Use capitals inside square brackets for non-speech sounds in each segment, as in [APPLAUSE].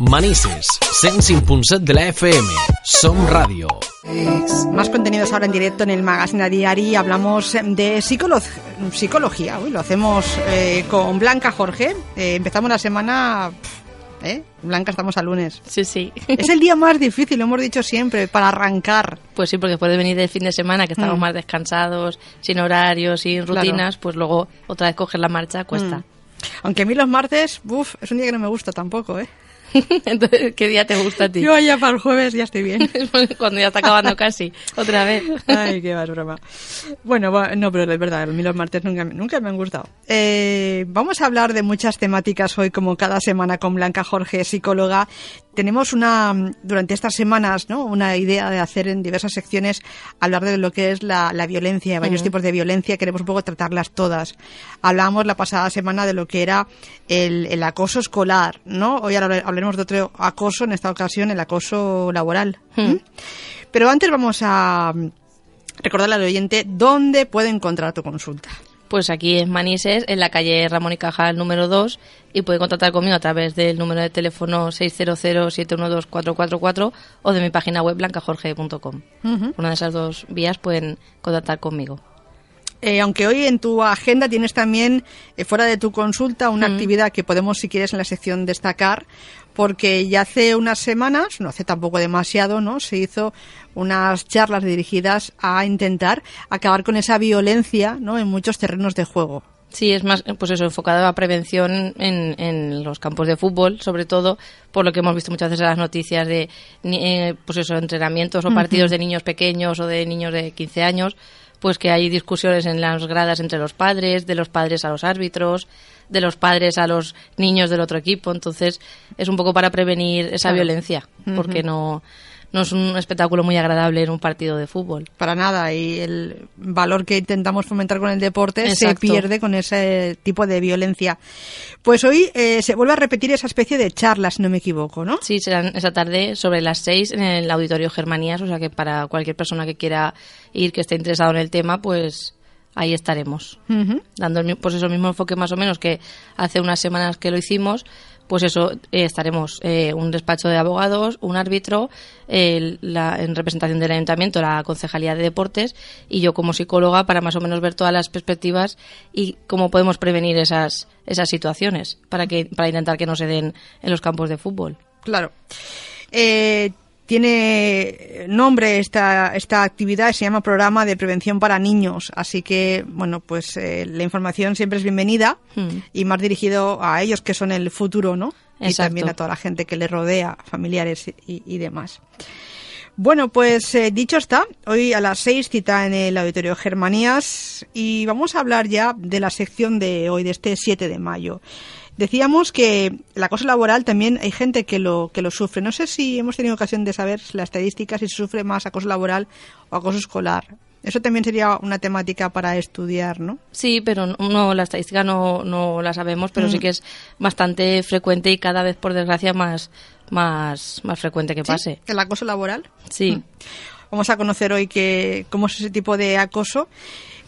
Manises, 105.7 de la FM. Som Radio. Más contenidos ahora en directo en el Magazine Diari. Hablamos de psicología. Hoy lo hacemos eh, con Blanca Jorge. Eh, empezamos la semana... ¿Eh? Blanca, estamos a lunes. Sí, sí. Es el día más difícil, lo hemos dicho siempre, para arrancar. Pues sí, porque después de venir del fin de semana, que estamos Mm. más descansados, sin horarios, sin Claro. rutinas, pues luego otra vez coger la marcha cuesta. Mm. Aunque a mí los martes, uff, es un día que no me gusta tampoco, ¿eh? [LAUGHS] Entonces, ¿qué día te gusta a ti? Yo ya para el jueves ya estoy bien. [LAUGHS] Cuando ya está acabando casi, otra vez. [LAUGHS] Ay, qué es broma. Bueno, no, pero es verdad, a mí los martes nunca, me- nunca me han gustado. Eh, vamos a hablar de muchas temáticas hoy, como cada semana con Blanca Jorge, psicóloga. Tenemos una, durante estas semanas, ¿no? Una idea de hacer en diversas secciones, hablar de lo que es la, la violencia, varios tipos de violencia, queremos un poco tratarlas todas. Hablábamos la pasada semana de lo que era el, el acoso escolar, ¿no? Hoy hablar- hablaremos de otro acoso, en esta ocasión el acoso laboral. ¿Mm? Pero antes vamos a recordarle al oyente dónde puede encontrar tu consulta. Pues aquí en Manises, en la calle Ramón y Cajal número 2, y puede contactar conmigo a través del número de teléfono 600-712-444 o de mi página web blancajorge.com. Una de esas dos vías pueden contactar conmigo. Eh, aunque hoy en tu agenda tienes también, eh, fuera de tu consulta, una actividad que podemos, si quieres, en la sección destacar, porque ya hace unas semanas, no hace tampoco demasiado, ¿no? Se hizo unas charlas dirigidas a intentar acabar con esa violencia, ¿no? En muchos terrenos de juego. Sí, es más, pues eso, enfocado a prevención en, en los campos de fútbol, sobre todo por lo que hemos visto muchas veces en las noticias de, eh, pues eso, entrenamientos o partidos de niños pequeños o de niños de 15 años, pues que hay discusiones en las gradas entre los padres, de los padres a los árbitros, de los padres a los niños del otro equipo. Entonces, es un poco para prevenir esa Claro. violencia, porque no, no es un espectáculo muy agradable en un partido de fútbol. Para nada, y el valor que intentamos fomentar con el deporte se pierde con ese tipo de violencia. Pues hoy eh, se vuelve a repetir esa especie de charlas, si no me equivoco, ¿no? Sí, serán esa tarde sobre las seis en el Auditorio Germanías, o sea que para cualquier persona que quiera ir, que esté interesado en el tema, pues ahí estaremos. Dando el, pues eso mismo enfoque más o menos que hace unas semanas que lo hicimos, pues eso, eh, estaremos eh, un despacho de abogados, un árbitro, la- en representación del ayuntamiento, la concejalía de deportes y yo como psicóloga para más o menos ver todas las perspectivas y cómo podemos prevenir esas, esas situaciones para, que, para intentar que no se den en los campos de fútbol. Claro. Eh, tiene nombre esta, esta actividad, se llama Programa de Prevención para Niños, así que, bueno, pues eh, la información siempre es bienvenida Hmm. y más dirigido a ellos que son el futuro, ¿no? Y Exacto. también a toda la gente que le rodea, familiares y, y demás. Bueno, pues eh, dicho está, hoy a las seis cita en el Auditorio Germanías y vamos a hablar ya de la sección de hoy, de este 7 de mayo. Decíamos que el acoso laboral también hay gente que lo, que lo sufre. No sé si hemos tenido ocasión de saber la estadística, si se sufre más acoso laboral o acoso escolar. Eso también sería una temática para estudiar, ¿no? Sí, pero no- no, la estadística no, no la sabemos, pero sí que es bastante frecuente y cada vez, por desgracia, más, más, más frecuente que ¿Sí? pase. El acoso laboral. Sí. Vamos a conocer hoy que, cómo es ese tipo de acoso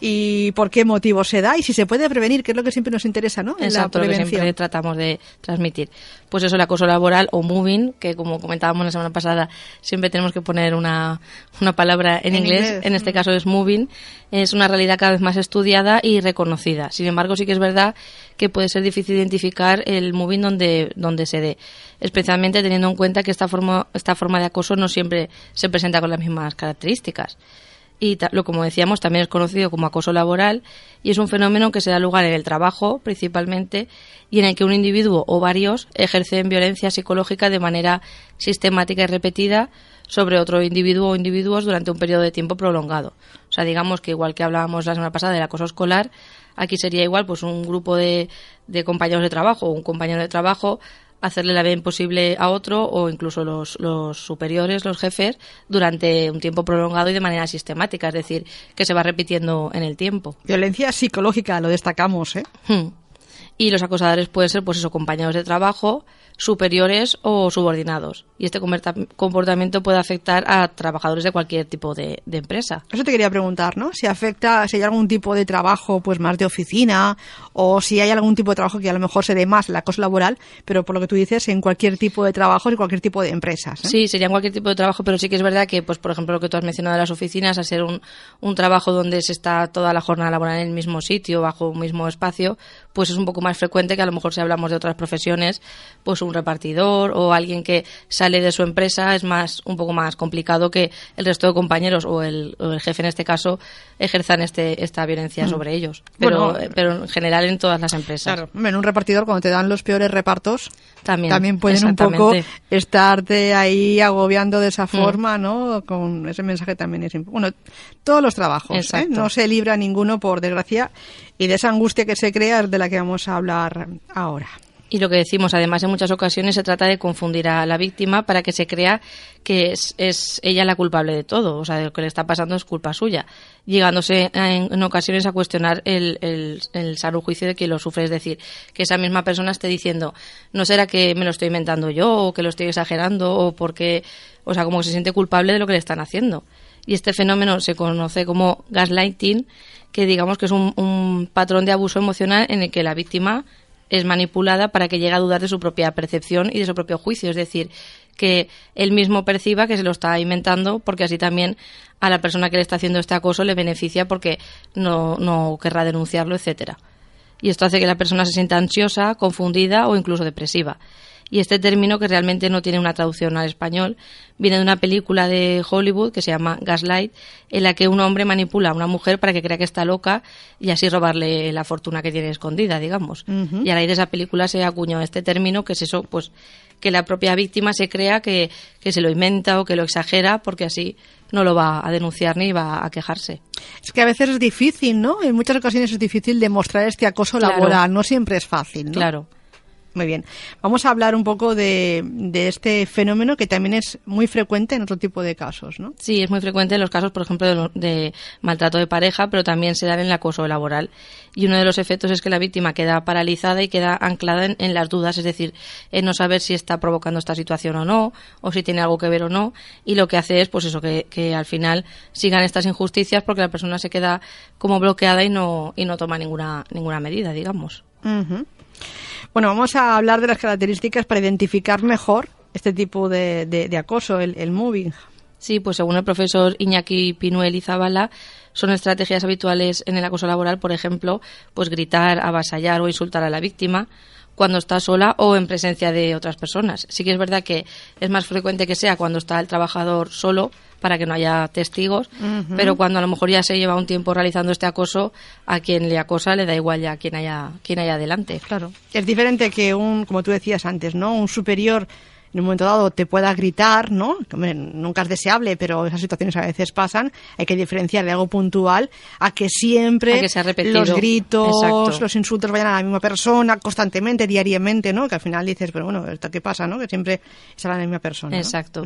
y por qué motivo se da y si se puede prevenir, que es lo que siempre nos interesa, ¿no? En Exacto, la lo que prevención. siempre tratamos de transmitir. Pues eso, el acoso laboral o moving, que como comentábamos la semana pasada, siempre tenemos que poner una, una palabra en, En inglés, inglés, en este mm. caso es moving, es una realidad cada vez más estudiada y reconocida. Sin embargo, sí que es verdad que puede ser difícil identificar el moving donde, donde se dé, especialmente teniendo en cuenta que esta forma, esta forma de acoso no siempre se presenta con las mismas características y lo como decíamos también es conocido como acoso laboral y es un fenómeno que se da lugar en el trabajo principalmente y en el que un individuo o varios ejercen violencia psicológica de manera sistemática y repetida sobre otro individuo o individuos durante un periodo de tiempo prolongado. O sea, digamos que igual que hablábamos la semana pasada del acoso escolar, aquí sería igual pues un grupo de, de compañeros de trabajo o un compañero de trabajo hacerle la vida imposible a otro o incluso los, los superiores, los jefes, durante un tiempo prolongado y de manera sistemática, es decir, que se va repitiendo en el tiempo. Violencia psicológica, lo destacamos, ¿eh? Hmm. Y los acosadores pueden ser, pues eso, compañeros de trabajo, superiores o subordinados. Y este comportamiento puede afectar a trabajadores de cualquier tipo de, empresa. Eso te quería preguntar, ¿no? Si afecta, si hay algún tipo de trabajo, pues más de oficina, o si hay algún tipo de trabajo que a lo mejor se dé más la cosa laboral, pero por lo que tú dices, en cualquier tipo de trabajo y cualquier tipo de empresas. ¿eh? Sí, sería en cualquier tipo de trabajo, pero sí que es verdad que, pues por ejemplo, lo que tú has mencionado de las oficinas, a ser un, un trabajo donde se está toda la jornada laboral en el mismo sitio, bajo un mismo espacio, pues es un poco más frecuente que a lo mejor si hablamos de otras profesiones, pues un repartidor o alguien que sale de su empresa es más un poco más complicado que el resto de compañeros o el, jefe en este caso ejerzan este, esta violencia mm. sobre ellos. Pero, pero en general en todas las empresas. Claro, en un repartidor cuando te dan los peores repartos también, también pueden un poco estarte ahí agobiando de esa mm. forma, ¿no? Con ese mensaje también es bueno, todos los trabajos, ¿eh? no se libra ninguno por desgracia y de esa angustia que se crea de la que vamos a hablar ahora. Y lo que decimos, además, en muchas ocasiones se trata de confundir a la víctima para que se crea que es, ella la culpable de todo, o sea, de lo que le está pasando es culpa suya, llegándose en, ocasiones a cuestionar el, el, el sano juicio de quien lo sufre, es decir, que esa misma persona esté diciendo, no será que me lo estoy inventando yo, o que lo estoy exagerando, o porque, o sea, como se siente culpable de lo que le están haciendo. Y este fenómeno se conoce como gaslighting, que digamos que es un, un patrón de abuso emocional en el que la víctima es manipulada para que llegue a dudar de su propia percepción y de su propio juicio. Es decir, que él mismo perciba que se lo está inventando porque así también a la persona que le está haciendo este acoso le beneficia porque no, no querrá denunciarlo, etcétera. Y esto hace que la persona se sienta ansiosa, confundida o incluso depresiva. Y este término, que realmente no tiene una traducción al español, viene de una película de Hollywood que se llama Gaslight, en la que un hombre manipula a una mujer para que crea que está loca y así robarle la fortuna que tiene escondida, digamos. Y a raíz de esa película se acuñó este término, que es eso, pues que la propia víctima se crea que, que se lo inventa o que lo exagera porque así no lo va a denunciar ni va a quejarse. Es que a veces es difícil, ¿no? En muchas ocasiones es difícil demostrar este acoso laboral, no siempre es fácil, ¿no? Claro. Muy bien. Vamos a hablar un poco de, de, este fenómeno que también es muy frecuente en otro tipo de casos, ¿no? Sí, es muy frecuente en los casos, por ejemplo, de, maltrato de pareja, pero también se da en el acoso laboral. Y uno de los efectos es que la víctima queda paralizada y queda anclada en, las dudas, es decir, en no saber si está provocando esta situación o no, o si tiene algo que ver o no. Y lo que hace es, pues eso, que, que al final sigan estas injusticias porque la persona se queda como bloqueada y no, y no toma ninguna, ninguna medida, digamos. Bueno, vamos a hablar de las características para identificar mejor este tipo de, de, acoso, el, el moving. Sí, pues según el profesor Iñaki Pinuel y Zabala, son estrategias habituales en el acoso laboral, por ejemplo, pues gritar, avasallar o insultar a la víctima cuando está sola o en presencia de otras personas. Sí que es verdad que es más frecuente que sea cuando está el trabajador solo para que no haya testigos, pero cuando a lo mejor ya se lleva un tiempo realizando este acoso, a quien le acosa le da igual ya quien haya quien haya delante. Claro. Es diferente que un, como tú decías antes, ¿no? Un superior en un momento dado te pueda gritar, ¿no? nunca es deseable, pero esas situaciones a veces pasan. Hay que diferenciar de algo puntual a que siempre los gritos, los insultos vayan a la misma persona constantemente, diariamente, ¿no? Que al final dices, pero bueno, ¿qué pasa, no? Que siempre a la misma persona. Exacto.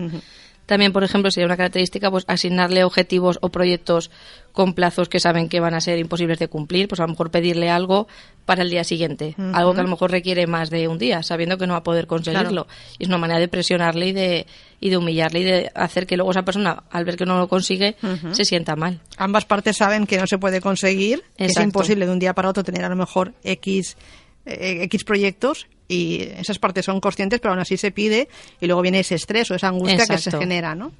También, por ejemplo, sería una característica pues asignarle objetivos o proyectos con plazos que saben que van a ser imposibles de cumplir, pues a lo mejor pedirle algo para el día siguiente, algo que a lo mejor requiere más de un día, sabiendo que no va a poder conseguirlo. Y es una manera de presionarle y de, y de humillarle y de hacer que luego esa persona, al ver que no lo consigue, se sienta mal. Ambas partes saben que no se puede conseguir, es imposible de un día para otro tener a lo mejor X eh, X proyectos y esas partes son conscientes, pero aún así se pide y luego viene ese estrés o esa angustia que se genera, ¿no?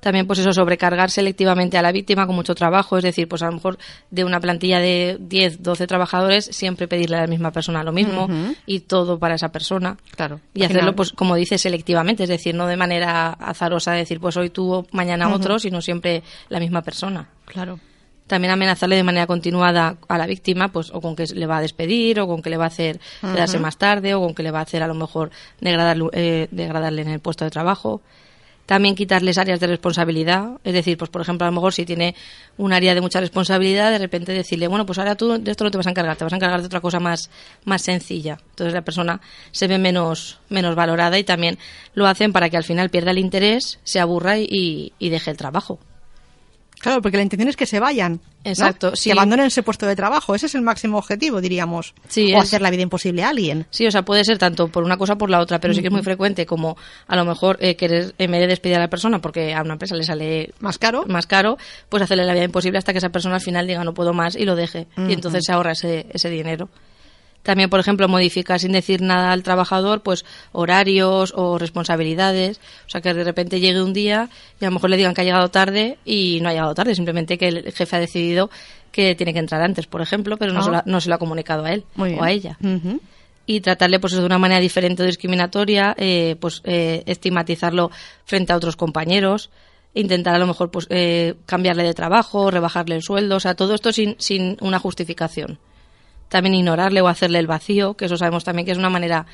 También, pues eso, sobrecargar selectivamente a la víctima con mucho trabajo, es decir, pues a lo mejor de una plantilla de 10, 12 trabajadores, siempre pedirle a la misma persona lo mismo y todo para esa persona. Claro. Y hacerlo, pues como dice, selectivamente, es decir, no de manera azarosa, decir, pues hoy tú, mañana otro, sino siempre la misma persona. Claro también amenazarle de manera continuada a la víctima, pues o con que le va a despedir, o con que le va a hacer quedarse más tarde, o con que le va a hacer a lo mejor degradarle, eh, degradarle en el puesto de trabajo. También quitarles áreas de responsabilidad, es decir, pues por ejemplo, a lo mejor si tiene un área de mucha responsabilidad, de repente decirle, bueno, pues ahora tú de esto no te vas a encargar, te vas a encargar de otra cosa más, más sencilla. Entonces la persona se ve menos, menos valorada y también lo hacen para que al final pierda el interés, se aburra y, y deje el trabajo. Claro, porque la intención es que se vayan. ¿no? Exacto, sí. Que abandonen ese puesto de trabajo. Ese es el máximo objetivo, diríamos. Sí, o es- hacer la vida imposible a alguien. Sí, o sea, puede ser tanto por una cosa o por la otra, pero sí que es muy frecuente como a lo mejor eh, querer, en vez de despedir a la persona porque a una empresa le sale Más caro. más caro, pues hacerle la vida imposible hasta que esa persona al final diga no puedo más y lo deje. Y entonces se ahorra ese, ese dinero. También, por ejemplo, modificar sin decir nada al trabajador, pues horarios o responsabilidades. O sea, que de repente llegue un día y a lo mejor le digan que ha llegado tarde y no ha llegado tarde, simplemente que el jefe ha decidido que tiene que entrar antes, por ejemplo, pero no, Ah. se, lo, ha- no se lo ha comunicado a él Muy bien. o a ella y tratarle pues de una manera diferente o discriminatoria, eh, pues eh, estigmatizarlo frente a otros compañeros, intentar a lo mejor pues eh, cambiarle de trabajo, rebajarle el sueldo, o sea, todo esto sin, sin una justificación. También ignorarle o hacerle el vacío, que eso sabemos también que es una manera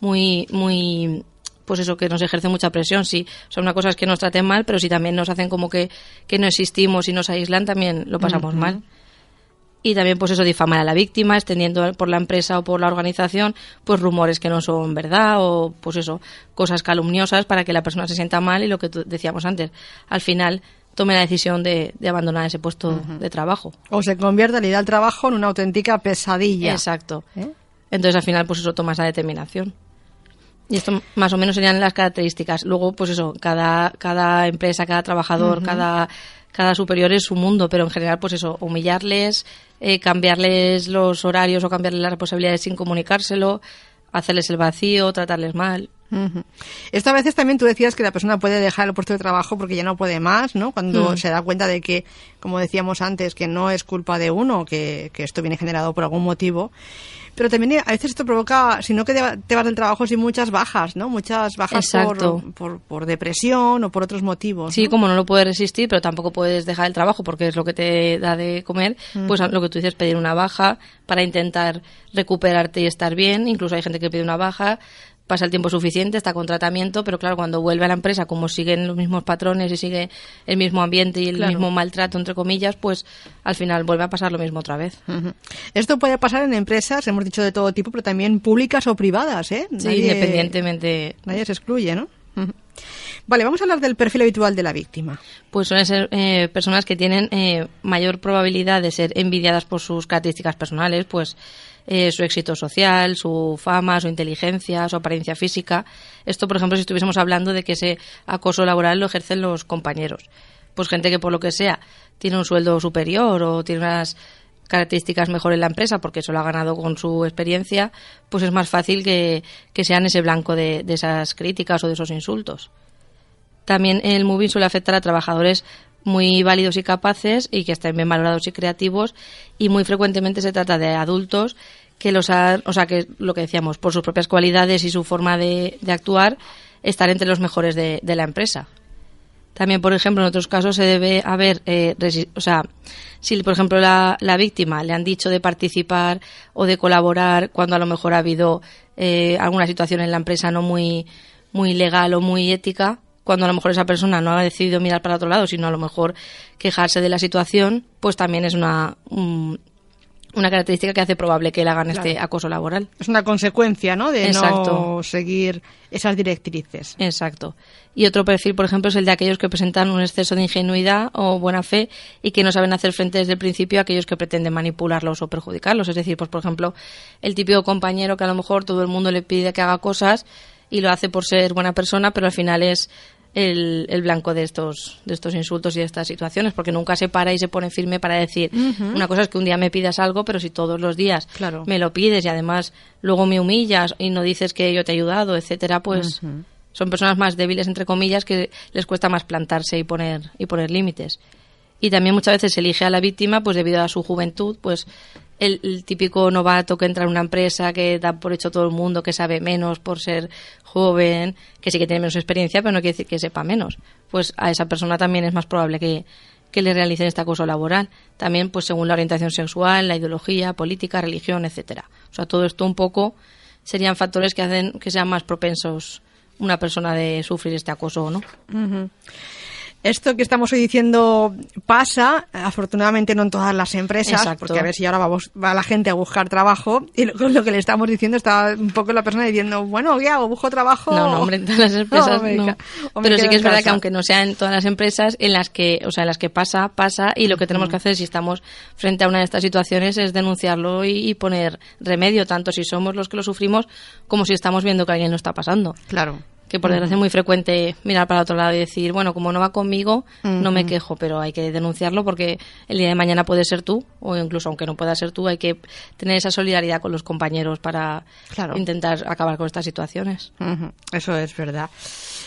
muy, muy, pues eso, que nos ejerce mucha presión, sí. O sea, una cosa es que nos traten mal, pero si también nos hacen como que, que no existimos y nos aíslan, también lo pasamos mal. Y también pues eso difamar a la víctima extendiendo por la empresa o por la organización pues rumores que no son verdad o pues eso cosas calumniosas para que la persona se sienta mal y lo que decíamos antes. Al final tome la decisión de, de abandonar ese puesto de trabajo. O se convierte el ir al trabajo en una auténtica pesadilla. exacto. ¿Eh? entonces al final pues eso toma esa determinación. Y esto más o menos serían las características. Luego pues eso cada cada empresa cada trabajador cada cada superior es su mundo pero en general pues eso humillarles eh, cambiarles los horarios o cambiarles las responsabilidades sin comunicárselo hacerles el vacío tratarles mal Esto a veces también tú decías que la persona puede dejar el puesto de trabajo porque ya no puede más, ¿no? Cuando Mm. se da cuenta de que, como decíamos antes, que no es culpa de uno, que, que esto viene generado por algún motivo. Pero también a veces esto provoca, si no que te vas del trabajo sin muchas bajas, ¿no? Muchas bajas por, por, por depresión o por otros motivos. Sí, ¿no? como no lo puedes resistir, pero tampoco puedes dejar el trabajo porque es lo que te da de comer, pues lo que tú dices, pedir una baja para intentar recuperarte y estar bien. Incluso hay gente que pide una baja, pasa el tiempo suficiente, está con tratamiento, pero claro, cuando vuelve a la empresa, como siguen los mismos patrones y sigue el mismo ambiente y el Claro. mismo maltrato, entre comillas, pues al final vuelve a pasar lo mismo otra vez. Esto puede pasar en empresas, hemos dicho de todo tipo, pero también públicas o privadas, ¿eh? Sí, Nadie- independientemente Nadie se excluye, ¿no? Vale, vamos a hablar del perfil habitual de la víctima. pues suelen ser eh, personas que tienen eh, mayor probabilidad de ser envidiadas por sus características personales, pues eh, su éxito social, su fama, su inteligencia, su apariencia física. Esto, por ejemplo, si estuviésemos hablando de que ese acoso laboral lo ejercen los compañeros. Pues gente que por lo que sea tiene un sueldo superior o tiene unas características mejor en la empresa porque eso lo ha ganado con su experiencia, pues es más fácil que, que sean ese blanco de, de esas críticas o de esos insultos. También el moving suele afectar a trabajadores muy válidos y capaces y que estén bien valorados y creativos y muy frecuentemente se trata de adultos que los han, o sea que lo que decíamos por sus propias cualidades y su forma de, de actuar estar entre los mejores de, de la empresa. También, por ejemplo, en otros casos se debe haber, eh, o sea, si por ejemplo la, la víctima le han dicho de participar o de colaborar cuando a lo mejor ha habido eh, alguna situación en la empresa no muy, muy legal o muy ética, cuando a lo mejor esa persona no ha decidido mirar para otro lado, sino a lo mejor quejarse de la situación, pues también es una, un- una característica que hace probable que le hagan este acoso laboral. Es una consecuencia, ¿no? De Exacto. no seguir esas directrices. Exacto. Y otro perfil, por ejemplo, es el de aquellos que presentan un exceso de ingenuidad o buena fe y que no saben hacer frente desde el principio a aquellos que pretenden manipularlos o perjudicarlos. Es decir, pues por ejemplo, el típico compañero que a lo mejor todo el mundo le pide que haga cosas y lo hace por ser buena persona, pero al final es el, el blanco de estos, de estos insultos y de estas situaciones, porque nunca se para y se pone firme para decir, una cosa es que un día me pidas algo, pero si todos los días Claro. me lo pides y además luego me humillas y no dices que yo te he ayudado, etcétera, pues son personas más débiles entre comillas que les cuesta más plantarse y poner y poner límites. Y también muchas veces se elige a la víctima pues debido a su juventud, pues el, típico novato que entra en una empresa que da por hecho todo el mundo que sabe menos por ser joven, que sí que tiene menos experiencia, pero no quiere decir que sepa menos. Pues a esa persona también es más probable que, que le realicen este acoso laboral. También, pues según la orientación sexual, la ideología, política, religión, etcétera. O sea, todo esto un poco serían factores que hacen que sean más propensos una persona de sufrir este acoso o no. Esto que estamos hoy diciendo pasa, afortunadamente no en todas las empresas, Exacto. porque a ver si ahora vamos, va la gente a buscar trabajo y lo, lo que le estamos diciendo está un poco la persona diciendo, bueno, ¿qué hago? ¿Busco trabajo? No, no, hombre, en todas las [LAUGHS] empresas O me no. o Pero sí que es verdad que aunque no sea en todas las empresas, en las que, o sea, en las que pasa, pasa, y lo que tenemos que hacer si estamos frente a una de estas situaciones es denunciarlo y, y poner remedio, tanto si somos los que lo sufrimos como si estamos viendo que alguien lo está pasando. Claro. Que por desgracia es muy frecuente mirar para otro lado y decir, bueno, como no va conmigo, no me quejo, pero hay que denunciarlo porque el día de mañana puede ser tú, o incluso aunque no pueda ser tú, hay que tener esa solidaridad con los compañeros para Claro. intentar acabar con estas situaciones. Eso es verdad.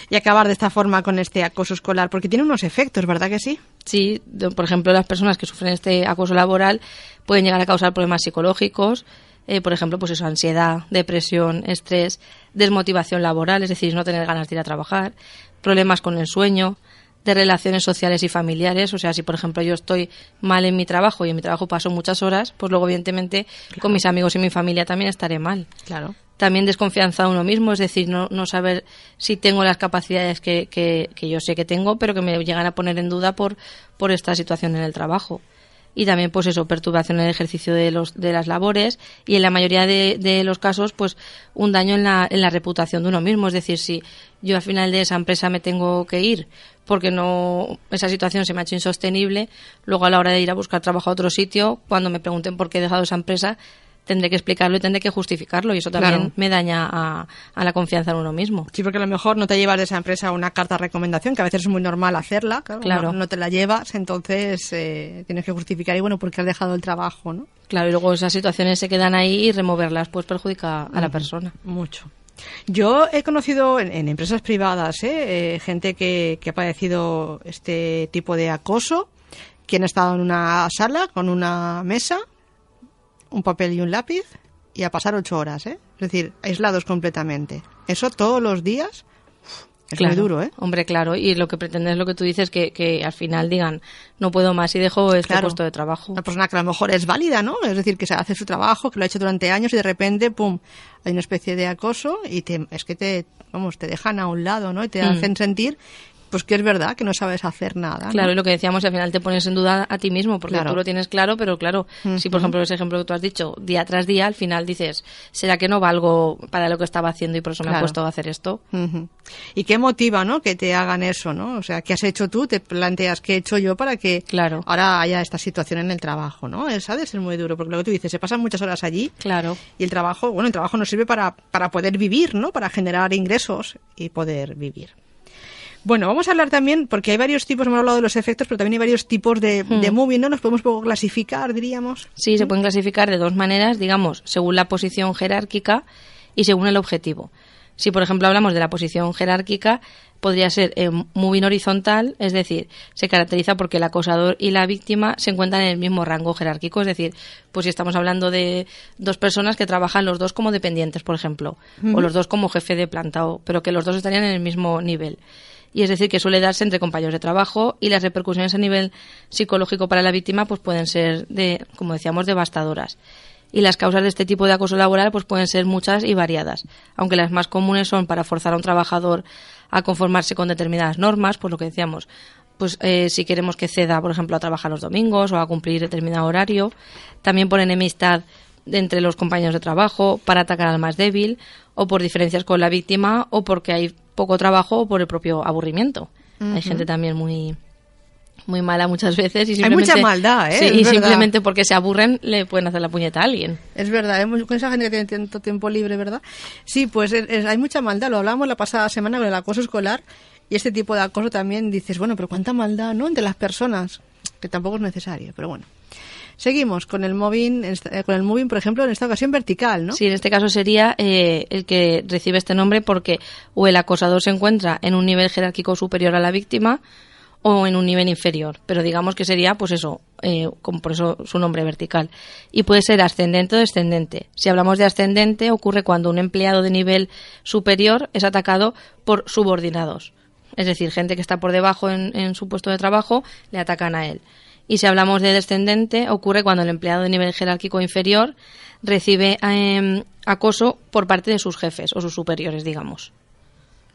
Y acabar de esta forma con este acoso escolar, porque tiene unos efectos, ¿verdad que sí? Sí, por ejemplo, las personas que sufren este acoso laboral pueden llegar a causar problemas psicológicos, eh, por ejemplo, pues eso, ansiedad, depresión, estrés, desmotivación laboral, es decir, no tener ganas de ir a trabajar, problemas con el sueño, de relaciones sociales y familiares, o sea, si por ejemplo yo estoy mal en mi trabajo y en mi trabajo paso muchas horas, pues luego evidentemente con mis amigos y mi familia también estaré mal Claro. también desconfianza de uno mismo, es decir, no, no saber si tengo las capacidades que, que, que yo sé que tengo, pero que me llegan a poner en duda por, por esta situación en el trabajo. Y también, pues eso, perturbación en el ejercicio de, los, de las labores y en la mayoría de, de los casos, pues un daño en la, en la reputación de uno mismo. Es decir, si yo al final de esa empresa me tengo que ir porque no esa situación se me ha hecho insostenible, luego a la hora de ir a buscar trabajo a otro sitio, cuando me pregunten por qué he dejado esa empresa, tendré que explicarlo y tendré que justificarlo y eso también Claro. me daña a, a la confianza en uno mismo. Sí, porque a lo mejor no te llevas de esa empresa una carta de recomendación, que a veces es muy normal hacerla, claro, Claro. No, no te la llevas, entonces eh, tienes que justificar, y bueno, porque has dejado el trabajo, ¿no? Claro, y luego esas situaciones se quedan ahí y removerlas pues perjudica a la persona. Mucho. Yo he conocido en, en empresas privadas ¿eh? Eh, gente que, que ha padecido este tipo de acoso, que han estado en una sala con una mesa, un papel y un lápiz y a pasar ocho horas, ¿eh? es decir, aislados completamente. Eso todos los días es Claro. muy duro, ¿eh? Hombre, claro, y lo que pretende es lo que tú dices, que, que al final digan, no puedo más y dejo este Claro. puesto de trabajo. Una persona que a lo mejor es válida, ¿no? Es decir, que se hace su trabajo, que lo ha hecho durante años y de repente, pum, hay una especie de acoso y te, es que te, vamos, te dejan a un lado, ¿no? Y te Mm. hacen sentir, pues que es verdad, que no sabes hacer nada. ¿no? Claro, y lo que decíamos, al final te pones en duda a ti mismo, porque Claro. tú lo tienes claro, pero claro, si por ejemplo ese ejemplo que tú has dicho, día tras día, al final dices, ¿será que no valgo para lo que estaba haciendo y por eso me Claro. he puesto a hacer esto? ¿Y qué motiva, no? Que te hagan eso, ¿no? O sea, ¿qué has hecho tú? Te planteas, ¿qué he hecho yo para que Claro. ahora haya esta situación en el trabajo, ¿no? Esa ha de ser muy duro, porque lo que tú dices, se pasan muchas horas allí Claro. y el trabajo, bueno, el trabajo nos sirve para, para poder vivir, ¿no? Para generar ingresos y poder vivir. Bueno, vamos a hablar también, porque hay varios tipos, hemos hablado de los efectos, pero también hay varios tipos de, Hmm. de moving, ¿no? Nos podemos poco clasificar, diríamos. Sí, se pueden clasificar de dos maneras, digamos, según la posición jerárquica y según el objetivo. Si, por ejemplo, hablamos de la posición jerárquica, podría ser eh, moving horizontal, es decir, se caracteriza porque el acosador y la víctima se encuentran en el mismo rango jerárquico, es decir, pues si estamos hablando de dos personas que trabajan los dos como dependientes, por ejemplo, o los dos como jefe de planta, o- pero que los dos estarían en el mismo nivel. Y es decir, que suele darse entre compañeros de trabajo y las repercusiones a nivel psicológico para la víctima pues pueden ser, de, como decíamos, devastadoras. Y las causas de este tipo de acoso laboral pues pueden ser muchas y variadas, aunque las más comunes son para forzar a un trabajador a conformarse con determinadas normas, pues lo que decíamos, pues eh, si queremos que ceda, por ejemplo, a trabajar los domingos o a cumplir determinado horario, también por enemistad entre los compañeros de trabajo, para atacar al más débil, o por diferencias con la víctima, o porque hay poco trabajo o por el propio aburrimiento. Hay gente también muy muy mala muchas veces y Hay mucha simplemente- maldad, ¿eh? Sí, y verdad. simplemente porque se aburren le pueden hacer la puñeta a alguien. Es verdad, con esa gente que tiene tanto tiempo libre, ¿verdad? Sí, pues es- es- hay mucha maldad. Lo hablamos la pasada semana con el acoso escolar y este tipo de acoso también dices, bueno, pero cuánta maldad, ¿no? Entre las personas, que tampoco es necesario, pero bueno. Seguimos con el moving, con el moving, por ejemplo, en esta ocasión vertical, ¿no? Sí, en este caso sería eh, el que recibe este nombre porque o el acosador se encuentra en un nivel jerárquico superior a la víctima o en un nivel inferior, pero digamos que sería, pues eso, eh, por eso su nombre vertical. Y puede ser ascendente o descendente. Si hablamos de ascendente, ocurre cuando un empleado de nivel superior es atacado por subordinados. Es decir, gente que está por debajo en su puesto de trabajo le atacan a él. Y si hablamos de descendente, ocurre cuando el empleado de nivel jerárquico inferior recibe eh, acoso por parte de sus jefes o sus superiores, digamos.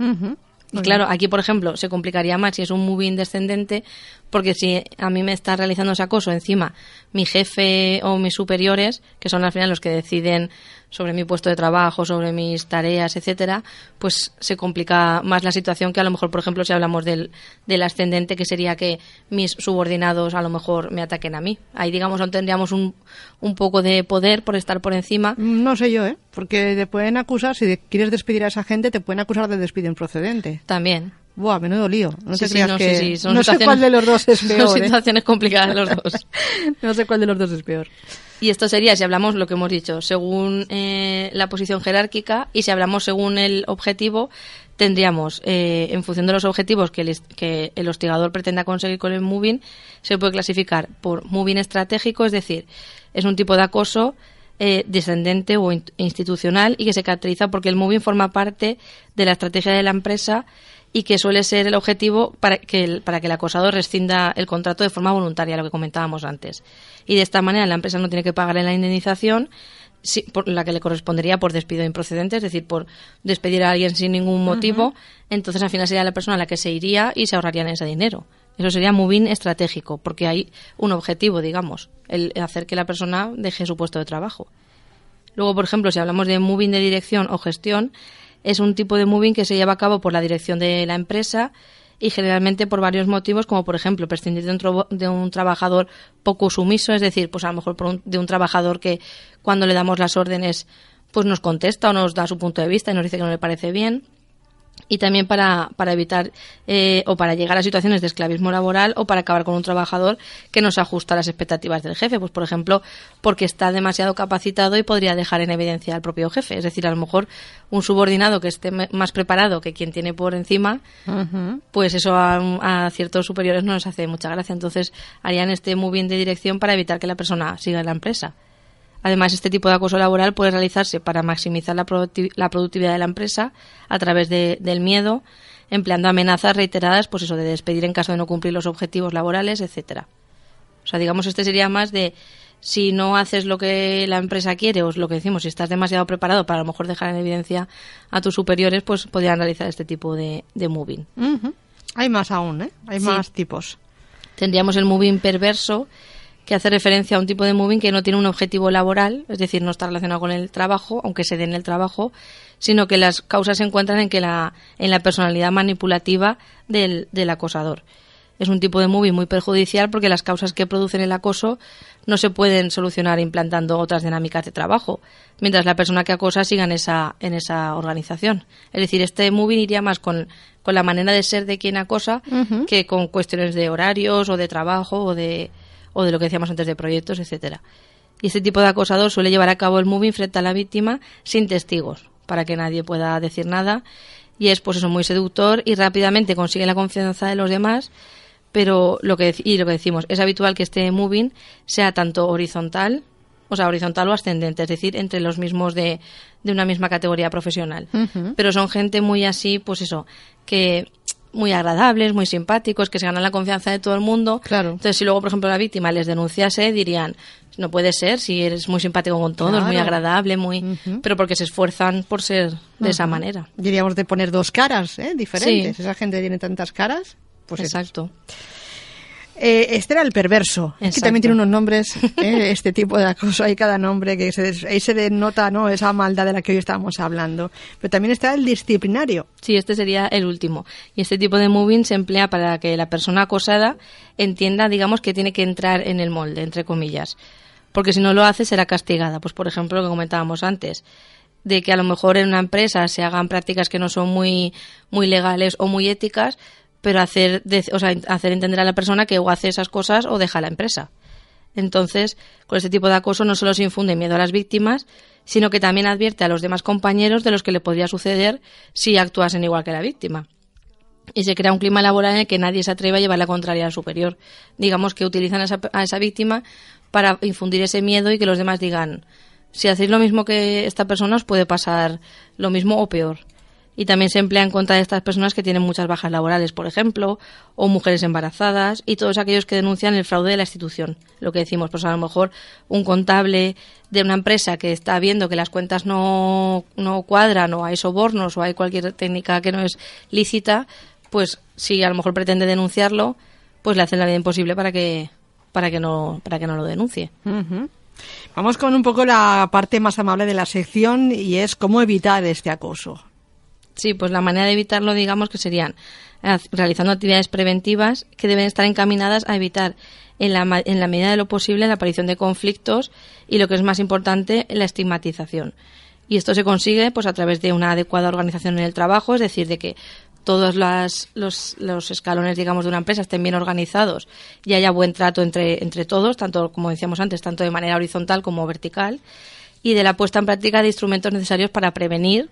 Y claro, aquí, por ejemplo, se complicaría más si es un moving descendente, porque si a mí me está realizando ese acoso encima mi jefe o mis superiores, que son al final los que deciden sobre mi puesto de trabajo, sobre mis tareas, etcétera, pues se complica más la situación que a lo mejor, por ejemplo, si hablamos del, del ascendente, que sería que mis subordinados a lo mejor me ataquen a mí. Ahí, digamos, aún tendríamos un, un poco de poder por estar por encima. No sé yo, ¿eh? Porque te pueden acusar, si quieres despedir a esa gente, te pueden acusar de despido improcedente. También. Buah, menudo lío. No Sí, te sí, creas no, que... sí, sí, son no sé cuál de los dos es [LAUGHS] peor, Son ¿eh? situaciones complicadas los dos. [LAUGHS] no sé cuál de los dos es peor. Y esto sería, si hablamos lo que hemos dicho, según eh, la posición jerárquica y si hablamos según el objetivo, tendríamos, eh, en función de los objetivos que el, que el hostigador pretenda conseguir con el moving, se puede clasificar por moving estratégico, es decir, es un tipo de acoso eh, descendente o in- institucional y que se caracteriza porque el moving forma parte de la estrategia de la empresa y que suele ser el objetivo para que el, para que el acosador rescinda el contrato de forma voluntaria, lo que comentábamos antes. Y de esta manera la empresa no tiene que pagarle la indemnización si- por la que le correspondería por despido improcedente, es decir, por despedir a alguien sin ningún motivo. Entonces, al final sería la persona la que se iría y se ahorrarían ese dinero. Eso sería moving estratégico, porque hay un objetivo, digamos, el hacer que la persona deje su puesto de trabajo. Luego, por ejemplo, si hablamos de moving de dirección o gestión, es un tipo de moving que se lleva a cabo por la dirección de la empresa y generalmente por varios motivos, como por ejemplo prescindir de un, de un trabajador poco sumiso, es decir, pues a lo mejor por un- de un trabajador que cuando le damos las órdenes pues nos contesta o nos da su punto de vista y nos dice que no le parece bien y también para, para evitar eh, o para llegar a situaciones de esclavismo laboral o para acabar con un trabajador que no se ajusta a las expectativas del jefe. Pues, por ejemplo, porque está demasiado capacitado y podría dejar en evidencia al propio jefe. Es decir, a lo mejor un subordinado que esté más preparado que quien tiene por encima, pues eso a, a ciertos superiores no les hace mucha gracia. Entonces, harían este muy bien de dirección para evitar que la persona siga en la empresa. Además, este tipo de acoso laboral puede realizarse para maximizar la, la productividad de la empresa a través de- del miedo, empleando amenazas reiteradas, pues eso, de despedir en caso de no cumplir los objetivos laborales, etcétera. O sea, digamos, este sería más de si no haces lo que la empresa quiere o es lo que decimos, si estás demasiado preparado para a lo mejor dejar en evidencia a tus superiores, pues podrían realizar este tipo de, de moving. Hay más aún, ¿eh? Hay Sí. más tipos. Tendríamos el moving perverso, que hace referencia a un tipo de moving que no tiene un objetivo laboral, es decir, no está relacionado con el trabajo, aunque se dé en el trabajo, sino que las causas se encuentran en que la, en la personalidad manipulativa del, del acosador. Es un tipo de moving muy perjudicial porque las causas que producen el acoso no se pueden solucionar implantando otras dinámicas de trabajo, mientras la persona que acosa siga en esa, en esa organización. Es decir, este moving iría más con, con la manera de ser de quien acosa que con cuestiones de horarios o de trabajo o de, o de lo que decíamos antes de proyectos, etcétera. Y este tipo de acosador suele llevar a cabo el moving frente a la víctima sin testigos, para que nadie pueda decir nada. Y es, pues eso, muy seductor y rápidamente consigue la confianza de los demás. Pero lo que, y lo que decimos, es habitual que este moving sea tanto horizontal, o sea, horizontal o ascendente, es decir, entre los mismos de, de una misma categoría profesional. Pero son gente muy así, pues eso, que muy agradables, muy simpáticos, que se ganan la confianza de todo el mundo. Claro. Entonces, si luego, por ejemplo, la víctima les denunciase, dirían, no puede ser, si eres muy simpático con todos, muy agradable, muy... Pero porque se esfuerzan por ser de esa manera. Diríamos de poner dos caras, ¿eh? Diferentes. Sí. Esa gente tiene tantas caras. Pues. Exacto. Eh, este era el perverso. Es que Exacto. también tiene unos nombres, [LAUGHS] ¿eh? este tipo de acoso. Hay cada nombre que se, ahí se denota ¿no? esa maldad de la que hoy estábamos hablando. Pero también está el disciplinario. Sí, este sería el último. Y este tipo de moving se emplea para que la persona acosada entienda, digamos, que tiene que entrar en el molde, entre comillas. Porque si no lo hace, será castigada. Pues, por ejemplo, lo que comentábamos antes, de que a lo mejor en una empresa se hagan prácticas que no son muy, muy legales o muy éticas, pero hacer, de- o sea, hacer entender a la persona que o hace esas cosas o deja la empresa. Entonces, con este tipo de acoso no solo se infunde miedo a las víctimas, sino que también advierte a los demás compañeros de los que le podría suceder si actuasen igual que la víctima. Y se crea un clima laboral en el que nadie se atreve a llevar la contraria al superior. Digamos que utilizan a esa, a esa víctima para infundir ese miedo y que los demás digan, si hacéis lo mismo que esta persona os puede pasar lo mismo o peor. Y también se emplea en contra de estas personas que tienen muchas bajas laborales, por ejemplo, o mujeres embarazadas y todos aquellos que denuncian el fraude de la institución. Lo que decimos, pues a lo mejor un contable de una empresa que está viendo que las cuentas no, no cuadran o hay sobornos o hay cualquier técnica que no es lícita, pues si a lo mejor pretende denunciarlo, pues le hacen la vida imposible para que para que no para que no lo denuncie. Vamos con un poco la parte más amable de la sección y es cómo evitar este acoso. Sí, pues la manera de evitarlo, digamos que serían eh, realizando actividades preventivas que deben estar encaminadas a evitar en la, en la medida de lo posible la aparición de conflictos y lo que es más importante, la estigmatización. Y esto se consigue pues a través de una adecuada organización en el trabajo, es decir, de que todos los, escalones, digamos, de una empresa estén bien organizados y haya buen trato entre todos, tanto, como decíamos antes, tanto de manera horizontal como vertical, y de la puesta en práctica de instrumentos necesarios para prevenir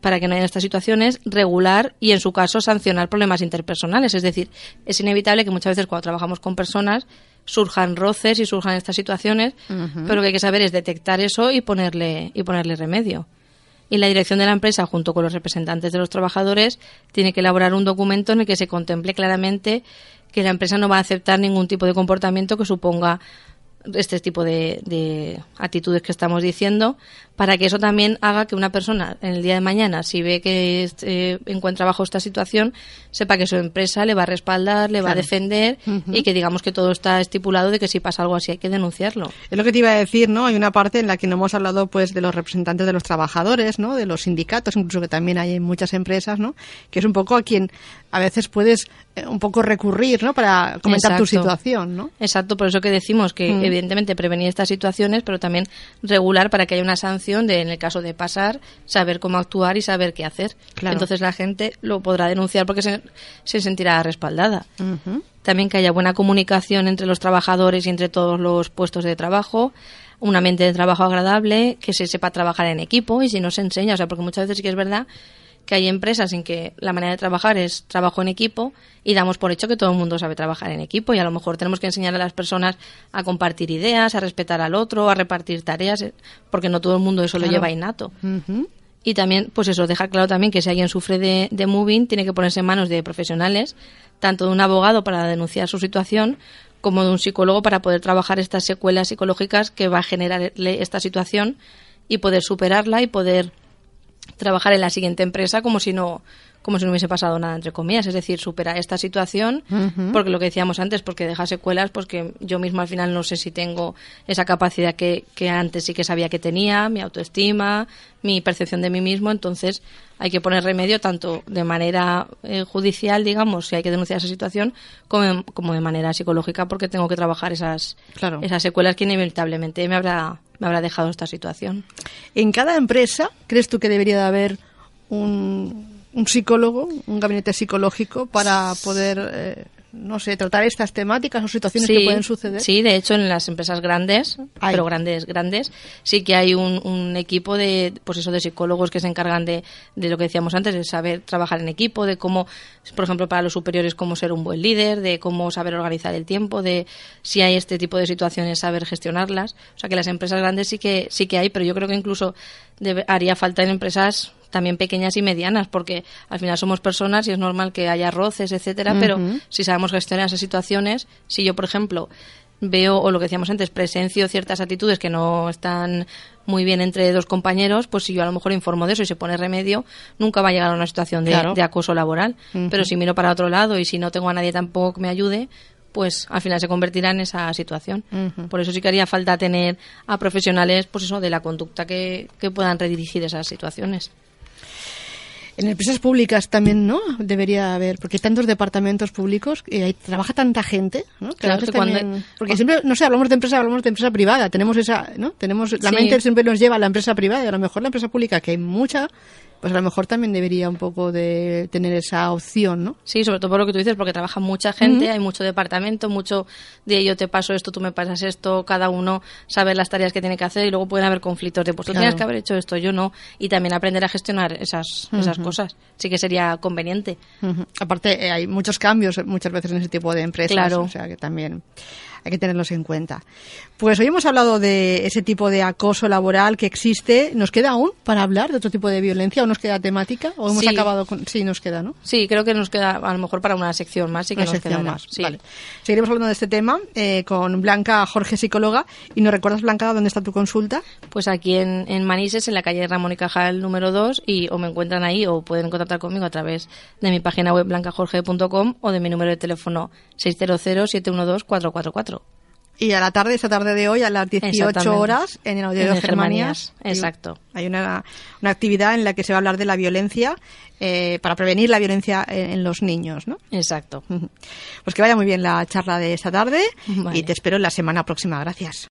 para que no haya estas situaciones, regular y, en su caso, sancionar problemas interpersonales. Es decir, es inevitable que muchas veces cuando trabajamos con personas surjan roces y surjan estas situaciones, pero lo que hay que saber es detectar eso y ponerle, y ponerle remedio. Y la dirección de la empresa, junto con los representantes de los trabajadores, tiene que elaborar un documento en el que se contemple claramente que la empresa no va a aceptar ningún tipo de comportamiento que suponga este tipo de, actitudes que estamos diciendo para que eso también haga que una persona en el día de mañana si ve que eh, encuentra bajo esta situación sepa que su empresa le va a respaldar le va a defender y que digamos que todo está estipulado de que si pasa algo así hay que denunciarlo. Es lo que te iba a decir no hay una parte en la que no hemos hablado pues de los representantes de los trabajadores no de los sindicatos incluso que también hay en muchas empresas no que es un poco a quien a veces puedes eh, un poco recurrir no para comentar tu situación no exacto por eso que decimos que evidentemente prevenir estas situaciones, pero también regular para que haya una sanción de, en el caso de pasar, saber cómo actuar y saber qué hacer. Entonces la gente lo podrá denunciar porque se, se sentirá respaldada. También que haya buena comunicación entre los trabajadores y entre todos los puestos de trabajo un ambiente de trabajo agradable, que se sepa trabajar en equipo y si no se enseña, o sea, porque muchas veces sí que es verdad que hay empresas en que la manera de trabajar es trabajo en equipo y damos por hecho que todo el mundo sabe trabajar en equipo y a lo mejor tenemos que enseñar a las personas a compartir ideas, a respetar al otro, a repartir tareas, eh, porque no todo el mundo eso lo lleva innato. Y también, pues eso, dejar claro también que si alguien sufre de, de moving, tiene que ponerse en manos de profesionales, tanto de un abogado para denunciar su situación, como de un psicólogo para poder trabajar estas secuelas psicológicas que va a generarle esta situación y poder superarla y poder trabajar en la siguiente empresa como si no como si no hubiese pasado nada entre comillas, es decir, superar esta situación, porque lo que decíamos antes, porque deja secuelas, porque yo mismo al final no sé si tengo esa capacidad que, que antes sí que sabía que tenía, mi autoestima, mi percepción de mí mismo, entonces hay que poner remedio tanto de manera eh, judicial, digamos, si hay que denunciar esa situación, como, como de manera psicológica, porque tengo que trabajar esas, esas secuelas que inevitablemente me habrá me habrá dejado esta situación. En cada empresa, ¿crees tú que debería de haber un, un psicólogo, un gabinete psicológico para poder eh, no sé, tratar estas temáticas o situaciones que pueden suceder. Sí, de hecho en las empresas grandes, pero grandes, grandes, sí que hay un, un, equipo de, pues eso, de psicólogos que se encargan de, de lo que decíamos antes, de saber trabajar en equipo, de cómo, por ejemplo, para los superiores, cómo ser un buen líder, de cómo saber organizar el tiempo, de si hay este tipo de situaciones, saber gestionarlas. O sea que las empresas grandes sí que, sí que hay, pero yo creo que incluso haría falta en empresas también pequeñas y medianas, porque al final somos personas y es normal que haya roces, etcétera, pero si sabemos gestionar esas situaciones, si yo, por ejemplo, veo, o lo que decíamos antes, presencio ciertas actitudes que no están muy bien entre dos compañeros, pues si yo a lo mejor informo de eso y se pone remedio, nunca va a llegar a una situación de, acoso laboral. Pero si miro para otro lado y si no tengo a nadie tampoco que me ayude, pues al final se convertirá en esa situación. Por eso sí que haría falta tener a profesionales, pues eso, de la conducta que, que puedan redirigir esas situaciones. En empresas públicas también, ¿no? Debería haber, porque hay tantos departamentos públicos y hay, trabaja tanta gente, ¿no? claro, porque siempre, no sé, hablamos de empresa, hablamos de empresa privada, tenemos esa, ¿no? Tenemos, la mente siempre nos lleva a la empresa privada y a lo mejor la empresa pública, que hay mucha, pues a lo mejor también debería un poco de tener esa opción, ¿no? Sí, sobre todo por lo que tú dices, porque trabaja mucha gente, hay mucho departamento, mucho de yo te paso esto, tú me pasas esto, cada uno sabe las tareas que tiene que hacer y luego pueden haber conflictos de pues tú tienes que haber hecho esto, yo no, y también aprender a gestionar esas, esas cosas. Sí que sería conveniente. Aparte, eh, hay muchos cambios muchas veces en ese tipo de empresas, claro. o sea que también hay que tenerlos en cuenta. Pues hoy hemos hablado de ese tipo de acoso laboral que existe. ¿Nos queda aún para hablar de otro tipo de violencia o nos queda temática? ¿O hemos Sí. acabado con.? Sí, nos queda, ¿no? Sí, creo que nos queda a lo mejor para una sección más. Sí que Una nos sección quedará. más. Sí. Vale. Seguiremos hablando de este tema eh, con Blanca Jorge, psicóloga. ¿Y nos recuerdas, Blanca, dónde está tu consulta? Pues aquí en, en Manises, en la calle Ramón y Cajal número 2, y o me encuentran ahí o pueden contactar conmigo a través de mi página web blancajorge.com o de mi número de teléfono 600-712-444. Y a la tarde, esta tarde de hoy, a las 18 Exactamente. horas, en el Auditorio En el Germanías. Exacto. Hay una, una actividad en la que se va a hablar de la violencia, eh, para prevenir la violencia en, en los niños, ¿no? Exacto. Pues que vaya muy bien la charla de esta tarde [LAUGHS] Vale. y te espero la semana próxima. Gracias.